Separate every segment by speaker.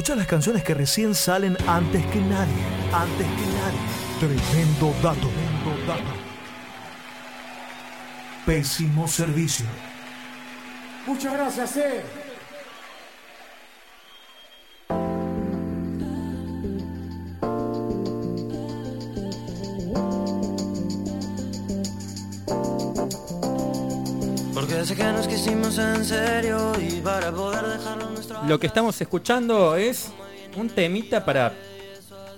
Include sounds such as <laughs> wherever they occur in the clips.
Speaker 1: escuchar las canciones que recién salen antes que nadie. Antes que nadie. Tremendo dato. Tremendo dato. Pésimo servicio.
Speaker 2: Muchas gracias, eh.
Speaker 3: Lo que estamos escuchando es un temita para,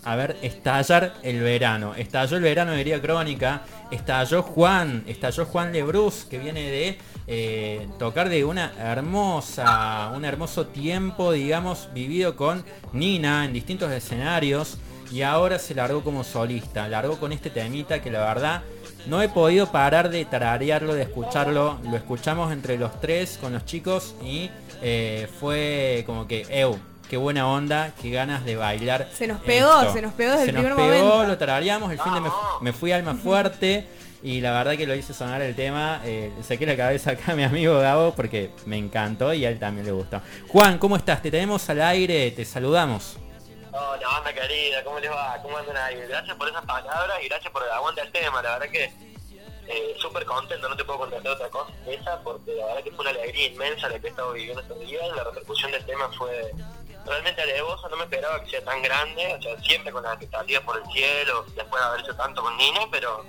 Speaker 3: a ver, estallar el verano. Estalló el verano, diría Crónica. Estalló Juan, estalló Juan Lebrus, que viene de eh, tocar de una hermosa, un hermoso tiempo, digamos, vivido con Nina en distintos escenarios. Y ahora se largó como solista, largó con este temita que la verdad no he podido parar de tararearlo, de escucharlo. Lo escuchamos entre los tres con los chicos y eh, fue como que, eu, qué buena onda, qué ganas de bailar.
Speaker 4: Se nos pegó,
Speaker 3: esto.
Speaker 4: se nos pegó desde
Speaker 3: Se
Speaker 4: el
Speaker 3: nos
Speaker 4: primer
Speaker 3: pegó,
Speaker 4: momento.
Speaker 3: lo tarareamos, el fin de me, me fui alma fuerte. Y la verdad que lo hice sonar el tema, eh, saqué la cabeza acá a mi amigo Gabo porque me encantó y a él también le gustó. Juan, ¿cómo estás? Te tenemos al aire, te saludamos.
Speaker 5: Hola, banda querida, ¿cómo les va? ¿Cómo andan ahí? Gracias por esas palabras y gracias por el aguante al tema. La verdad que eh, súper contento, no te puedo contestar otra cosa que esa, porque la verdad que fue una alegría inmensa la que he estado viviendo estos días. La repercusión del tema fue realmente alevosa, no me esperaba que sea tan grande, o sea, siempre con las expectativas por el cielo, después de haber hecho tanto con Nina, pero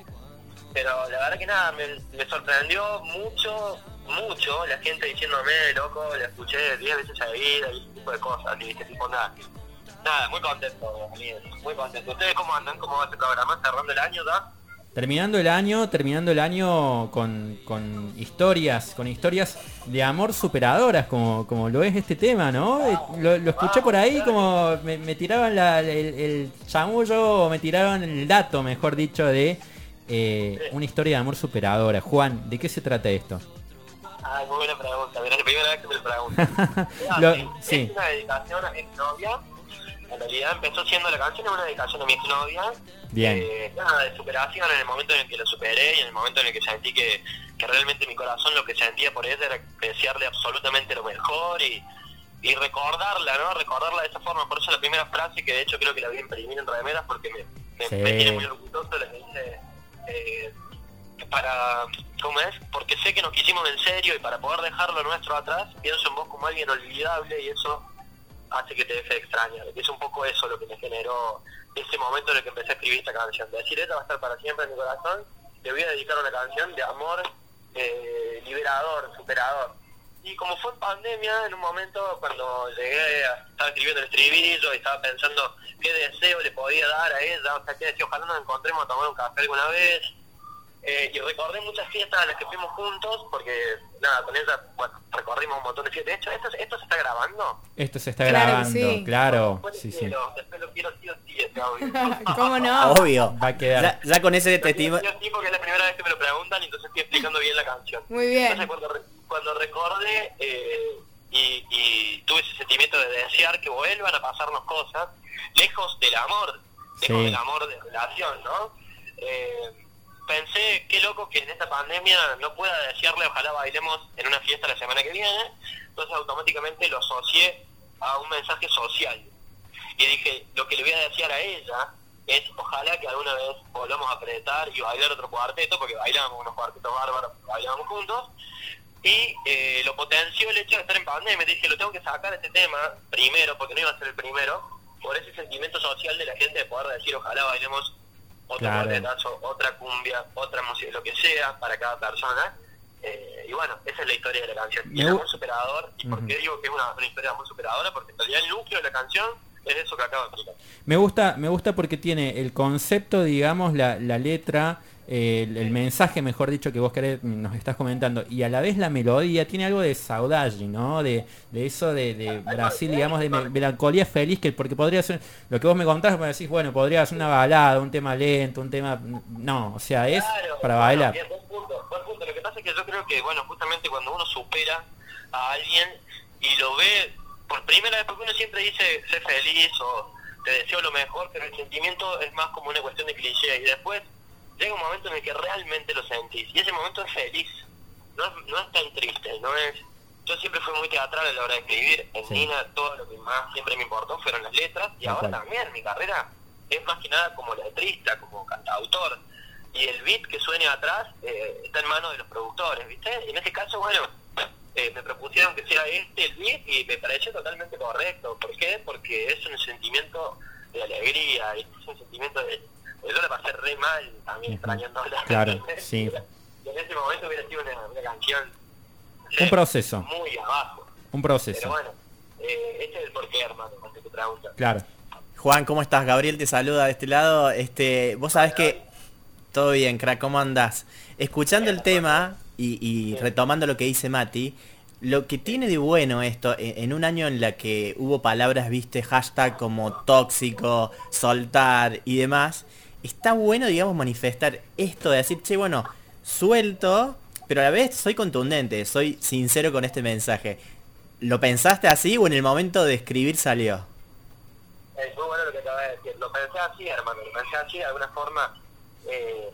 Speaker 5: pero la verdad que nada, me, sorprendió mucho, mucho la gente diciéndome, loco, la escuché 10 veces seguida y ese tipo de cosas, y ese tipo nada. Nada, muy contento, muy contento. ¿Ustedes cómo andan? ¿Cómo va este programa? ¿Cerrando el año ya?
Speaker 3: Terminando el año, terminando el año con, con historias, con historias de amor superadoras, como, como lo es este tema, ¿no? Eh, Lo, lo escuché por ahí, como me, me tiraban la- el, el chamullo, o me tiraban el dato, mejor dicho, de eh, una historia de amor superadora. Juan, ¿de qué se trata esto?
Speaker 5: Ah, muy buena pregunta, es la primera vez que me lo preguntan. <laughs>
Speaker 3: Lo-
Speaker 5: sí,
Speaker 3: sí.
Speaker 5: Es una dedicación a mi exnovia. En realidad empezó siendo la canción una dedicación a mi exnovia.
Speaker 3: Bien.
Speaker 5: Eh, nada, de superación en el momento en el que lo superé y en el momento en el que sentí que, que realmente mi corazón lo que sentía por ella era desearle absolutamente lo mejor y, y recordarla, ¿no? Recordarla de esa forma. Por eso la primera frase, que de hecho creo que la voy a imprimir en remeras porque me, me,
Speaker 3: Sí.
Speaker 5: me tiene muy orgulloso, la que dice... eh, para, ¿cómo es? Porque sé que nos quisimos en serio y para poder dejar lo nuestro atrás, pienso en vos como alguien olvidable y eso hace que te deje de extrañar. Es un poco eso lo que me generó ese momento en el que empecé a escribir esta canción. De decir, esta va a estar para siempre en mi corazón, le voy a dedicar una canción de amor eh, liberador, superador. Y como fue pandemia, en un momento cuando llegué, a, estaba escribiendo el estribillo y estaba pensando qué deseo le podía dar a ella, o sea, que decía, ojalá nos encontremos a tomar un café alguna vez, eh, y recordé muchas fiestas a las que fuimos juntos, porque nada, con ella, bueno, recorrimos de fiestas. De hecho, ¿esto, esto se está grabando?
Speaker 3: Esto se está
Speaker 4: Claro
Speaker 3: grabando,
Speaker 4: sí.
Speaker 3: claro.
Speaker 5: Después
Speaker 3: Sí, sí.
Speaker 5: después lo quiero sí o sí este audio. <laughs>
Speaker 4: ¿Cómo no?
Speaker 6: Obvio.
Speaker 3: Va a quedar.
Speaker 6: Ya, ya con ese testimonio.
Speaker 5: Yo sí, porque es la primera vez que me lo preguntan y entonces estoy explicando bien la canción.
Speaker 4: Muy bien.
Speaker 5: Entonces cuando, re- cuando recordé eh, y, y tuve ese sentimiento de desear que vuelvan a pasarnos cosas, lejos del amor, lejos
Speaker 3: Sí.
Speaker 5: del amor de relación, ¿no? Eh, pensé, qué loco que en esta pandemia no pueda desearle, ojalá bailemos en una fiesta la semana que viene, entonces automáticamente lo asocié a un mensaje social. Y dije, lo que le voy a desear a ella es ojalá que alguna vez volvamos a apretar y bailar otro cuarteto, porque bailamos unos cuartetos bárbaros, bailábamos juntos, y eh, lo potenció el hecho de estar en pandemia. Dije, lo tengo que sacar este tema primero, porque no iba a ser el primero, por ese sentimiento social de la gente de poder decir, ojalá bailemos otro
Speaker 3: Claro.
Speaker 5: otra cumbia, otra música, lo que sea para cada persona. Eh, y bueno, esa es la historia de la canción. Y
Speaker 3: gu-
Speaker 5: amor superador, ¿y por qué digo que es una, una historia amor superadora? Porque en realidad el núcleo de la canción es eso que acabo de explicar.
Speaker 3: Me gusta, me gusta porque tiene el concepto, digamos, la, la letra, el, el mensaje, mejor dicho, que vos querés, nos estás comentando, y a la vez la melodía tiene algo de saudade, ¿no? De, de eso de, de Brasil, digamos, de me- melancolía feliz, que porque podría ser, lo que vos me contás, me decís, bueno, podría ser una balada, un tema lento, un tema, no, o sea, es
Speaker 5: Claro,
Speaker 3: para
Speaker 5: bueno,
Speaker 3: bailar.
Speaker 5: bien, buen punto, buen punto. Lo que pasa es que yo creo que, bueno, justamente cuando uno supera a alguien y lo ve por primera vez, porque uno siempre dice sé feliz o te deseo lo mejor, pero el sentimiento es más como una cuestión de cliché. Y después llega un momento en el que realmente lo sentís. Y ese momento es feliz. No es, no es tan triste, no es yo siempre fui muy teatral a la hora de escribir. En
Speaker 3: Sí.
Speaker 5: Nina todo lo que más siempre me importó fueron las letras y ahora también mi carrera es más que nada como letrista, como cantautor. Y el beat que suene atrás eh, está en manos de los productores, ¿viste? Y en este caso, bueno, eh, me propusieron que sea este el beat y me pareció totalmente correcto. ¿Por qué? Porque es un sentimiento de alegría, es un sentimiento de... Yo la pasé re mal también extrañándola.
Speaker 3: Claro, <laughs> sí.
Speaker 5: Y en ese momento hubiera sido una, una canción...
Speaker 3: Un proceso.
Speaker 5: Muy abajo.
Speaker 3: Un
Speaker 5: Pero
Speaker 3: proceso.
Speaker 5: bueno, eh, este es el porqué, hermano, cuando te pregunta.
Speaker 3: Claro.
Speaker 4: Juan, ¿cómo estás? Gabriel te saluda de este lado. Este, vos sabés que todo bien, crack, ¿cómo andás? Escuchando el tema y, y retomando lo que dice Mati, lo que tiene de bueno esto, en, en un año en la que hubo palabras, viste, hashtag como tóxico, soltar y demás, está bueno, digamos, manifestar esto de decir, che, bueno, suelto, pero a la vez soy contundente, soy sincero con este mensaje. ¿Lo pensaste así o en el momento de escribir salió?
Speaker 5: Es muy bueno lo que acabas de decir. Lo pensé así, hermano, lo pensé así de alguna forma. Eh,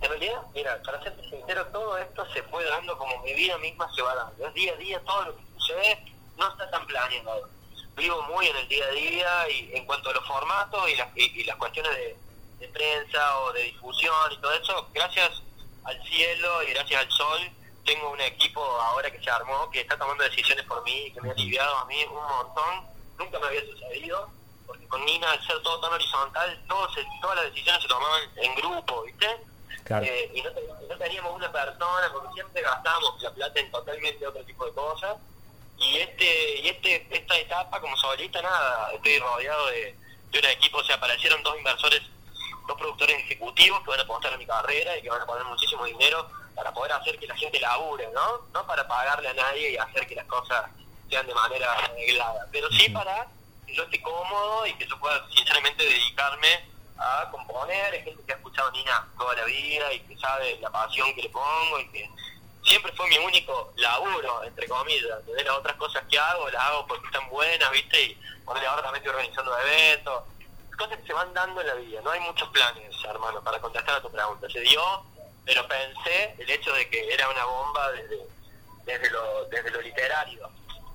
Speaker 5: en realidad, mira, para serte sincero, todo esto se fue dando como mi vida misma se va dando. Es día a día, todo lo que sucede no está tan planeado. Vivo muy en el día a día y en cuanto a los formatos y las, y, y las cuestiones de, de prensa o de difusión y todo eso, gracias al cielo y gracias al sol, tengo un equipo ahora que se armó que está tomando decisiones por mí, que me ha aliviado a mí un montón. Nunca me había sucedido porque con Nina, al ser todo tan horizontal, todo se- todas las decisiones se tomaban en grupo, ¿viste?
Speaker 3: Claro.
Speaker 5: Eh, y no, no teníamos una persona, porque siempre gastábamos la plata en totalmente otro tipo de cosas. Y este y este esta etapa como solista, nada, estoy rodeado de, de un equipo, o sea, aparecieron dos inversores, dos productores ejecutivos que van a apostar a mi carrera y que van a poner muchísimo dinero para poder hacer que la gente labure, ¿no? No para pagarle a nadie y hacer que las cosas sean de manera arreglada, pero sí para que yo esté cómodo y que yo pueda sinceramente dedicarme a componer, es gente que ha escuchado Nina toda la vida y que sabe la pasión que le pongo y que siempre fue mi único laburo, entre comillas, de las otras cosas que hago, las hago porque están buenas, ¿viste? Y ponerle ahora también estoy organizando eventos, cosas que se van dando en la vida, no hay muchos planes, hermano, para contestar a tu pregunta, se dio, pero pensé el hecho de que era una bomba desde, desde, lo, desde lo literario.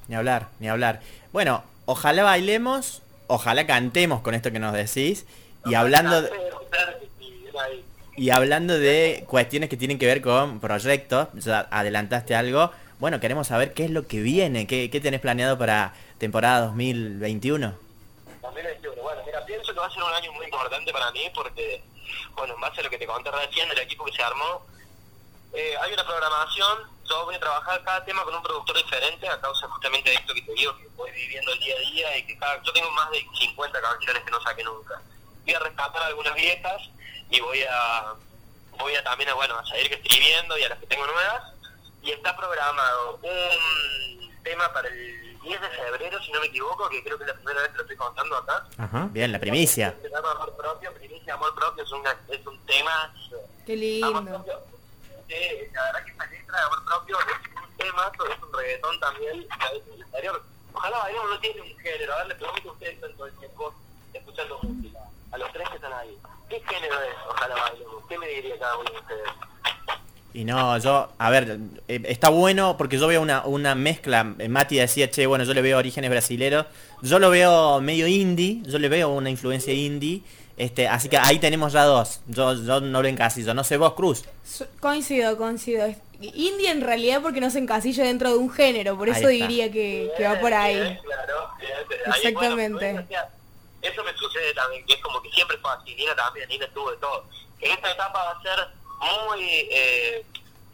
Speaker 4: Ni hablar, ni hablar. Bueno, ojalá bailemos, ojalá cantemos con esto que nos decís. Y hablando de, y hablando de cuestiones que tienen que ver con proyectos, ya adelantaste algo. Bueno, queremos saber qué es lo que viene, qué, qué tenés planeado para temporada 2021.
Speaker 5: 2021. Bueno, mira, pienso que va a ser un año muy importante para mí porque, bueno, en base a lo que te conté recién del equipo que se armó, eh, hay una programación, yo voy a trabajar cada tema con un productor diferente a causa justamente de esto que te digo, que voy viviendo el día a día y que cada, yo tengo más de 50 canciones que no saqué nunca. Voy a rescatar algunas viejas y voy a voy a también a, bueno, a seguir escribiendo y a las que tengo nuevas y está programado un tema para el 10 de febrero, si no me equivoco, que creo que es la primera vez que lo estoy contando acá.
Speaker 3: Ajá.
Speaker 4: Bien, la primicia.
Speaker 5: Se llama Amor Propio, Primicia Amor Propio es, una, es un tema...
Speaker 6: Qué
Speaker 5: Amor
Speaker 6: lindo.
Speaker 5: Propio, eh, la verdad que esta letra de Amor Propio es un tema, es un reggaetón también del exterior. Ojalá bailemos no tiene un género, a ver, le pregunto a ustedes todo el tiempo escuchando música, a los tres que están ahí. ¿Qué género es Ojalá bailemos? ¿Qué me diría cada uno de ustedes?
Speaker 4: Y no, yo, a ver, eh, está bueno porque yo veo una, una mezcla. eh, Mati decía, che, bueno, yo le veo orígenes brasileros. Yo lo veo medio indie, yo le veo una influencia indie. Este, así que ahí tenemos ya dos. Yo, yo no lo encasillo. No sé vos, Cruz.
Speaker 6: Coincido, coincido. Indie en realidad porque no se encasilla dentro de un género, por eso diría que, que va por ahí.
Speaker 5: Bien, claro, bien, ahí,
Speaker 6: Exactamente.
Speaker 5: bueno, eso me sucede también, que es como que siempre fue así, Nina también, Nina tuvo de todo. En esta etapa va a ser muy, eh,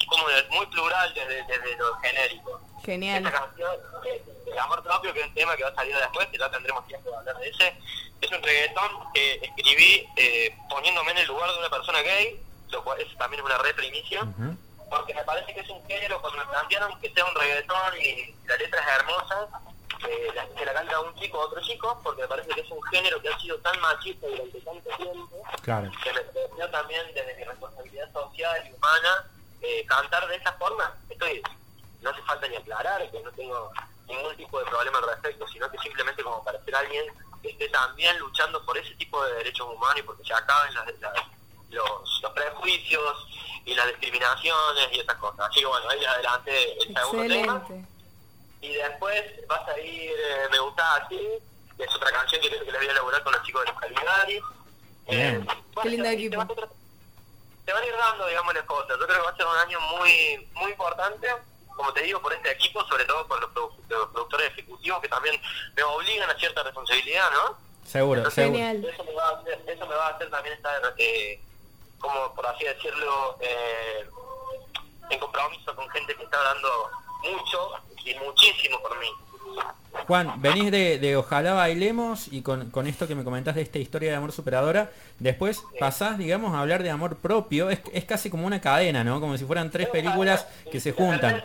Speaker 5: como de- muy plural desde, desde lo genérico.
Speaker 6: Genial.
Speaker 5: Esta canción, eh, El Amor Propio, que es un tema que va a salir después, que ya tendremos tiempo de hablar de ese, es un reggaetón que escribí eh, poniéndome en el lugar de una persona gay, lo cual es también una re primicia
Speaker 3: Ujú.
Speaker 5: porque me parece que es un género, cuando me plantearon que sea un reggaetón y la letra es hermosa, eh, la, que la canta un chico o otro chico, porque me parece que es un género que ha sido tan machista durante tanto tiempo,
Speaker 3: Claro.
Speaker 5: que me pareció también desde mi responsabilidad social y humana eh, cantar de esa forma. Estoy, no hace falta ni aclarar que no tengo ningún tipo de problema al respecto, sino que simplemente como para ser alguien que esté también luchando por ese tipo de derechos humanos y porque se acaben las, las- los, los prejuicios y las discriminaciones y esas cosas. Así que bueno, ahí adelante el segundo tema.
Speaker 6: Excelente.
Speaker 5: Y después vas a ir eh, Me Gustás Así, que es otra canción que creo que la voy a elaborar con los chicos de los Caligaris.
Speaker 3: Bien.
Speaker 6: Qué lindo equipo.
Speaker 5: Te, van a ir- dando, digamos, las cosas. Yo creo que va a ser un año muy muy importante, como te digo, por este equipo, sobre todo por los, produ- los productores ejecutivos que también me obligan a cierta responsabilidad, ¿no?
Speaker 3: Seguro, seguro.
Speaker 6: Genial.
Speaker 5: Eso me va a hacer, eso me va a hacer también estar, eh, como por así decirlo, eh, en compromiso con gente que está dando mucho y muchísimo por mí.
Speaker 3: Juan, venís de, de Ojalá Bailemos y con, con esto que me comentás de esta historia de amor superadora, después pasás, digamos, a hablar de amor propio, es, es casi como una cadena, ¿no? Como si fueran tres películas que se juntan.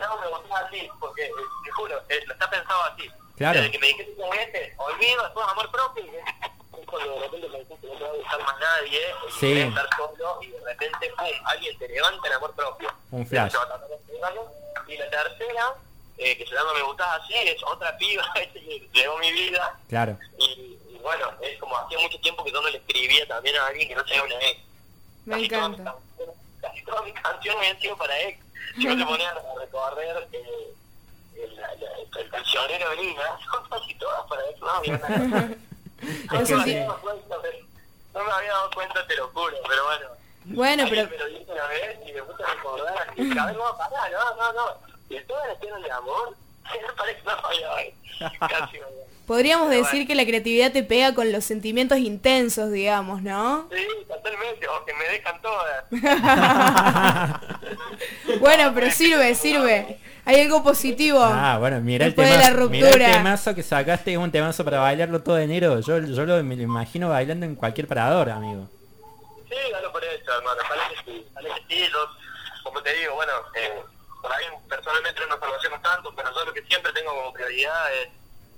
Speaker 5: Porque, eh, te juro, eh, lo está pensado así.
Speaker 3: Claro.
Speaker 5: Desde que me dijiste con este, olvido, después amor propio, es cuando de repente dijiste que no te va a gustar más nadie, y
Speaker 3: Sí.
Speaker 5: estar solo, y de repente, pum, alguien te levanta el amor propio.
Speaker 3: Un flash.
Speaker 5: Y la tercera, eh, que se llama Me gustaba así, es otra piba <laughs> que llegó mi vida,
Speaker 3: Claro.
Speaker 5: y, y bueno, es como hacía mucho tiempo que yo no le escribía también a alguien que no sea una ex.
Speaker 6: Me
Speaker 5: Casi todas mis
Speaker 6: encanta.
Speaker 5: Casi todas mis canciones habían sido para ex. Si vos te <laughs> ponías a recorrer eh, el, la- la- el cancionero de Lina, <laughs> son casi todas para ex, ¿no? No
Speaker 3: Es que
Speaker 5: me
Speaker 3: sí.
Speaker 5: había dado cuenta, pero- no me había dado cuenta, te lo juro, pero bueno.
Speaker 6: Bueno, pero
Speaker 5: me lo dijo una vez y me puse a recordar y cada vez no, pará, no, no, no. Y todas las tienen de amor, <laughs> no parece no casi no había.
Speaker 6: podríamos
Speaker 5: Pero
Speaker 6: decir
Speaker 5: bueno.
Speaker 6: que la creatividad te pega con los sentimientos intensos, digamos, ¿no?
Speaker 5: Sí, totalmente, o que me dejan todas. <laughs> <laughs>
Speaker 6: Bueno, pero sirve, sirve. Hay algo positivo.
Speaker 3: Ah, bueno, mira el,
Speaker 6: Después de la
Speaker 3: temazo, mira el
Speaker 6: ruptura.
Speaker 3: temazo que sacaste, es un temazo para bailarlo todo de enero. Yo, yo lo, me lo imagino bailando en cualquier parador, amigo.
Speaker 5: Sí, gano por eso, hermano. Ojalá que sí. Ojalá que sí. Yo, como te digo, bueno, eh, personalmente no nos conocemos tanto, pero yo lo que siempre tengo como prioridad es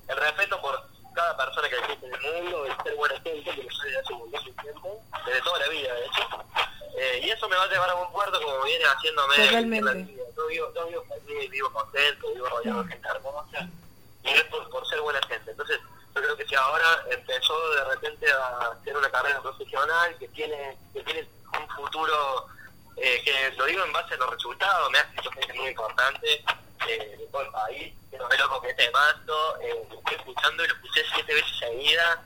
Speaker 5: el respeto por cada persona que existe en el mundo, el ser buena gente, que lo soy desde hace de tiempo, desde toda la vida, de hecho. Eh, y eso me va a llevar a un puerto como viene haciéndome
Speaker 6: Totalmente.
Speaker 5: en la vida. Yo vivo, yo vivo feliz, vivo contento, vivo rodeado de gente hermosa, y es por, por ser buena gente. Entonces, yo creo que si ahora empezó de repente a hacer una carrera profesional que tiene que tiene un futuro eh, que lo digo en base a los resultados, me ha escrito gente muy importante eh, de todo el país, que no me loco que este mazo, eh, lo estoy escuchando y lo escuché siete veces seguidas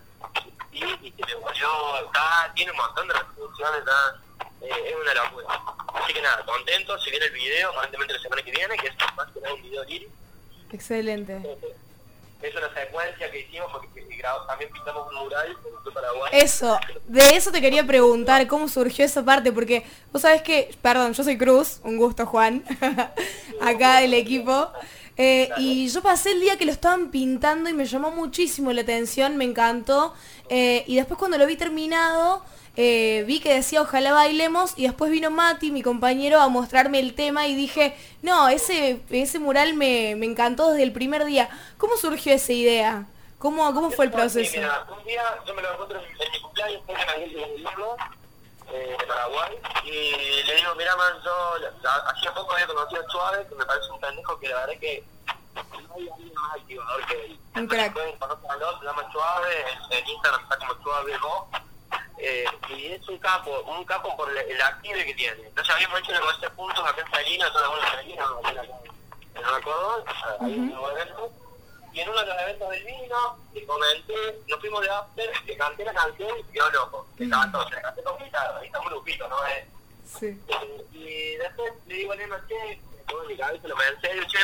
Speaker 5: y, y que me volvió acá, tiene un montón de reproducciones, nada, eh, es una locura. Así que nada, contento, se viene el video, aparentemente la semana que viene, que es más que nada un video lírico.
Speaker 6: Excelente.
Speaker 5: Es una secuencia que hicimos porque que grabamos- también pintamos un mural en Paraguay.
Speaker 6: Eso, de eso te quería preguntar, ¿cómo surgió esa parte? Porque vos sabés que, perdón, yo soy Cruz, un gusto Juan, <laughs> acá del equipo. eh, y yo pasé el día que lo estaban pintando y me llamó muchísimo la atención, me encantó. eh, y después cuando lo vi terminado, eh, vi que decía ojalá bailemos y después vino Mati, mi compañero, a mostrarme el tema y dije, no, ese, ese mural me, me encantó desde el primer día. ¿Cómo surgió esa idea? ¿Cómo, cómo fue el
Speaker 5: Sí,
Speaker 6: proceso?
Speaker 5: mira, un día yo me lo encuentro en, en mi cumpleaños, en Guillermo, eh, de Paraguay, y le digo, mira man, yo hacía poco había conocido a Suave, que me parece un pendejo que la verdad que no hay alguien más activador que él.
Speaker 6: Un crack.
Speaker 5: Se llama Suave, en, en Instagram está como Suave Go, eh, y es un capo, un capo por el, active que tiene. Entonces habíamos hecho una de puntos acá en Salinas, toda la buena Salinas, en el Cordón, ahí en un evento. Y en uno de los eventos del vino, le comenté, nos fuimos de after, le canté la canción y quedó loco. Le cantó, se la canté con guitarra, ahí está un grupito, ¿no? Eh,
Speaker 6: Sí.
Speaker 5: eh, y después le digo a Lema, che, en mi cabeza, lo pensé, digo, che,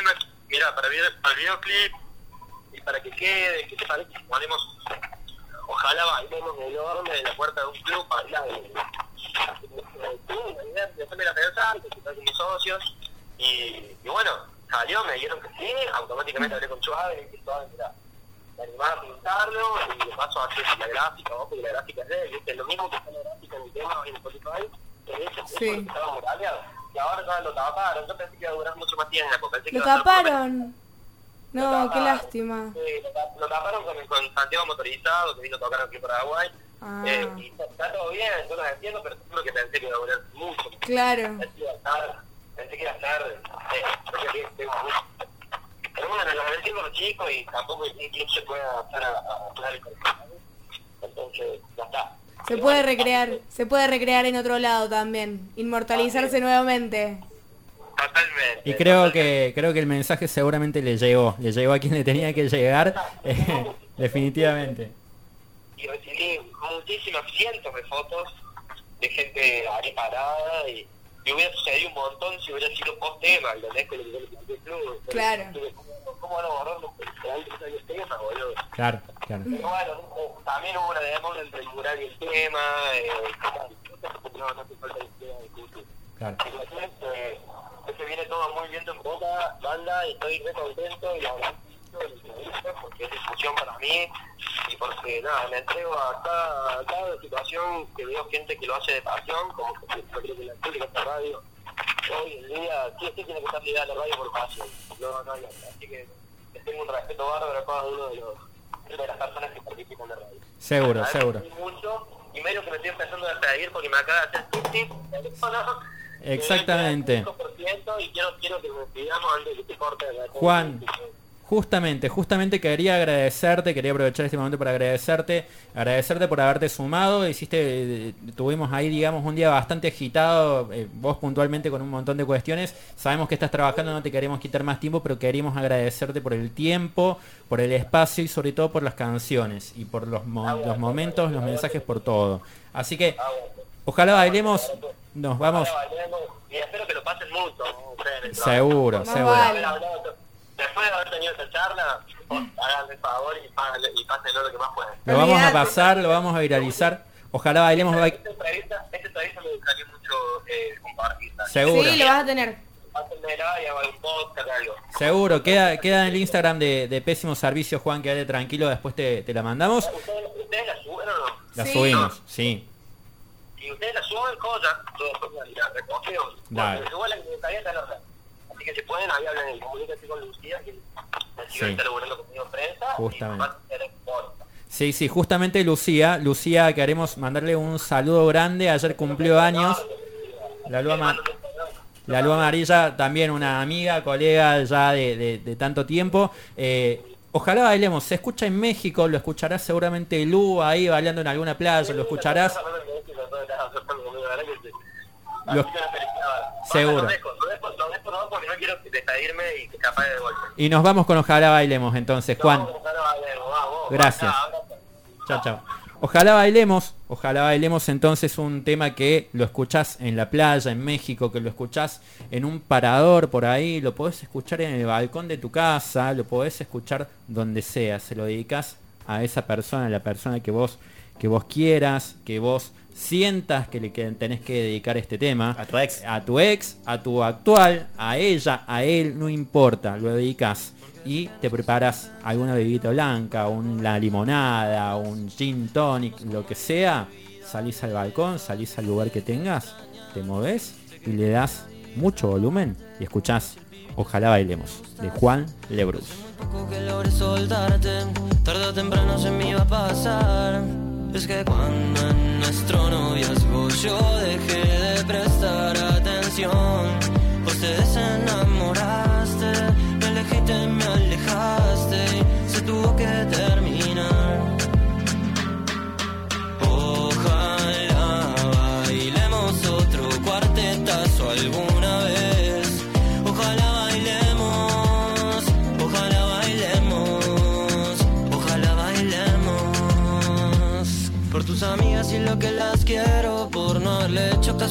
Speaker 5: mira, para, para el videoclip y para que quede, ¿qué te parece ponemos, ojalá bailemos en el horno de la puerta de un club? Después me la pensaron, consulté con mis socios, y, y bueno, salió, me dijeron que sí, automáticamente hablé con Suave, y Suave, mira, me animaba a pintarlo, y de paso a hacer la gráfica, ¿no? porque la gráfica es de él, ¿viste? lo mismo que está la gráfica en el tema en Spotify, que ese
Speaker 6: Sí.
Speaker 5: eso estaba muraleado, y ahora ya lo taparon, yo pensé que iba a durar mucho más tiempo, pensé que
Speaker 6: Lo
Speaker 5: iba a
Speaker 6: taparon. No, qué lástima.
Speaker 5: Lo, tap- lo taparon con, con Santiago Motorizado, que vino a tocar aquí en Paraguay.
Speaker 6: Ah.
Speaker 5: Eh, y está, está todo bien, yo lo entiendo, pero seguro que pensé que iba a durar mucho.
Speaker 6: Claro.
Speaker 5: Pensé que iba tarde. Pensé que tarde. Eh. Pero bueno, lo entiendo los chicos y tampoco el club se puede adaptar a, a hablar el. Entonces, ya está.
Speaker 6: Se puede recrear, se puede recrear en otro lado también, inmortalizarse nuevamente.
Speaker 5: Totalmente.
Speaker 3: Y creo
Speaker 5: totalmente.
Speaker 3: que creo que el mensaje seguramente le llegó, le llegó a quien le tenía que llegar, <laughs> eh, definitivamente.
Speaker 5: y recibí muchísimas cientos de fotos de gente ahí parada y, y hubiera sucedido un montón si hubiera sido post tema, ¿entendés? Que le al club.
Speaker 6: Claro.
Speaker 5: ¿Cómo, ¿Cómo van a borrar los antes del tema, boludo?
Speaker 3: Claro, claro.
Speaker 5: Pero bueno, eh, también hubo una demanda entre el mural y el tema, eh, no, no hace falta que sea discutir.
Speaker 3: Claro.
Speaker 5: Es que, es que viene todo muy bien en boca, banda, y estoy re contento y la verdad porque es discusión para mí y porque nada, me entrego a cada, a cada situación que veo gente que lo hace de pasión, como que yo creo que la pública esta radio hoy en día sí sí tiene que estar ligada a la radio por pasión, no, no hay. Así que les tengo un respeto bárbaro a cada uno de los de las personas que participan de radio.
Speaker 3: Seguro, seguro.
Speaker 5: mucho y medio que me estoy empezando a despedir porque me acaba de hacer tip tip.
Speaker 3: Exactamente.
Speaker 5: Me voy a quedar 5% Y quiero, quiero que nos despidamos antes de que se corte. la-
Speaker 3: Juan, Justamente, justamente quería agradecerte, quería aprovechar este momento para agradecerte, agradecerte por haberte sumado, hiciste, eh, tuvimos ahí digamos un día bastante agitado, eh, vos puntualmente con un montón de cuestiones, sabemos que estás trabajando, no te queremos quitar más tiempo, pero queríamos agradecerte por el tiempo, por el espacio y sobre todo por las canciones y por los, mo- los momentos, los mensajes, por todo. Así que, ojalá bailemos, nos vamos,
Speaker 5: Y espero que lo pasen mucho. ¿no? Ustedes
Speaker 3: seguro,
Speaker 6: Más
Speaker 3: seguro.
Speaker 6: vale.
Speaker 5: Después de haber tenido esta charla, háganme el favor y, páganle- y pásenlo lo que más puedan.
Speaker 3: Lo vamos a pasar, lo vamos a viralizar. Ojalá bailemos.
Speaker 5: entrevista, esta entrevista me gustaría mucho eh, compartir.
Speaker 3: Seguro.
Speaker 6: Sí, lo vas a tener.
Speaker 3: Seguro, queda, queda en el Instagram de, de Pésimo Servicio, Juan, quédate tranquilo, después te, te la mandamos.
Speaker 5: ¿Ustedes, ¿Ustedes la suben o no?
Speaker 3: La
Speaker 6: Sí.
Speaker 3: subimos, sí.
Speaker 5: Si ustedes la suben, cosas, yo después la, la recogeo.
Speaker 3: Dale.
Speaker 5: Porque igual la que me gustaría está en otra. Así que si pueden, ahí hablan y comuníquense con Lucía, que
Speaker 3: Sí.
Speaker 5: está laburando conmigo en prensa.
Speaker 3: Justamente.
Speaker 5: Y va a.
Speaker 3: Sí, sí, justamente Lucía, Lucía queremos mandarle un saludo grande, ayer cumplió años. La luz, ama- la luz amarilla, también una amiga, colega ya de, de- de tanto tiempo. Eh, ojalá bailemos, se escucha en México, lo escucharás seguramente Lu ahí bailando en alguna playa, lo escucharás. Lo- Seguro.
Speaker 5: Y que
Speaker 3: nos vamos con Ojalá bailemos entonces, Juan.
Speaker 5: Vamos.
Speaker 3: Gracias.
Speaker 5: Chao,
Speaker 3: chao. Ojalá bailemos, ojalá bailemos entonces un tema que lo escuchás en la playa, en México, que lo escuchás en un parador por ahí, lo podés escuchar en el balcón de tu casa, lo podés escuchar donde sea, se lo dedicas a esa persona, a la persona que vos, que vos quieras, que vos sientas que le tenés que dedicar este tema.
Speaker 4: A tu ex.
Speaker 3: A tu ex, a tu actual, a ella, a él, no importa, lo dedicas y te preparas alguna bebida blanca, una limonada, un gin tonic, lo que sea, salís al balcón, salís al lugar que tengas, te moves y le das mucho volumen y escuchás Ojalá bailemos de Juan Lebrus.
Speaker 7: Es que cuando en nuestro noviazgo yo dejé de prestar atención,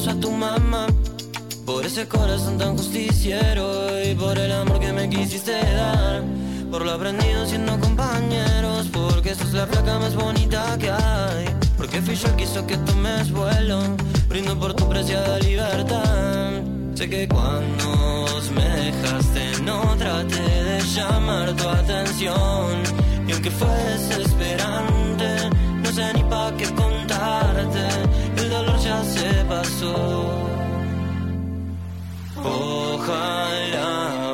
Speaker 7: caso a tu mamá. Por ese corazón tan justiciero y por el amor que me quisiste dar. Por lo aprendido siendo compañeros, porque sos la flaca más bonita que hay. Porque fui yo el que hizo que tomes vuelo, brindo por tu preciada libertad. Sé que cuando me dejaste no traté de llamar tu atención. Y aunque fue desesperante, そう。お花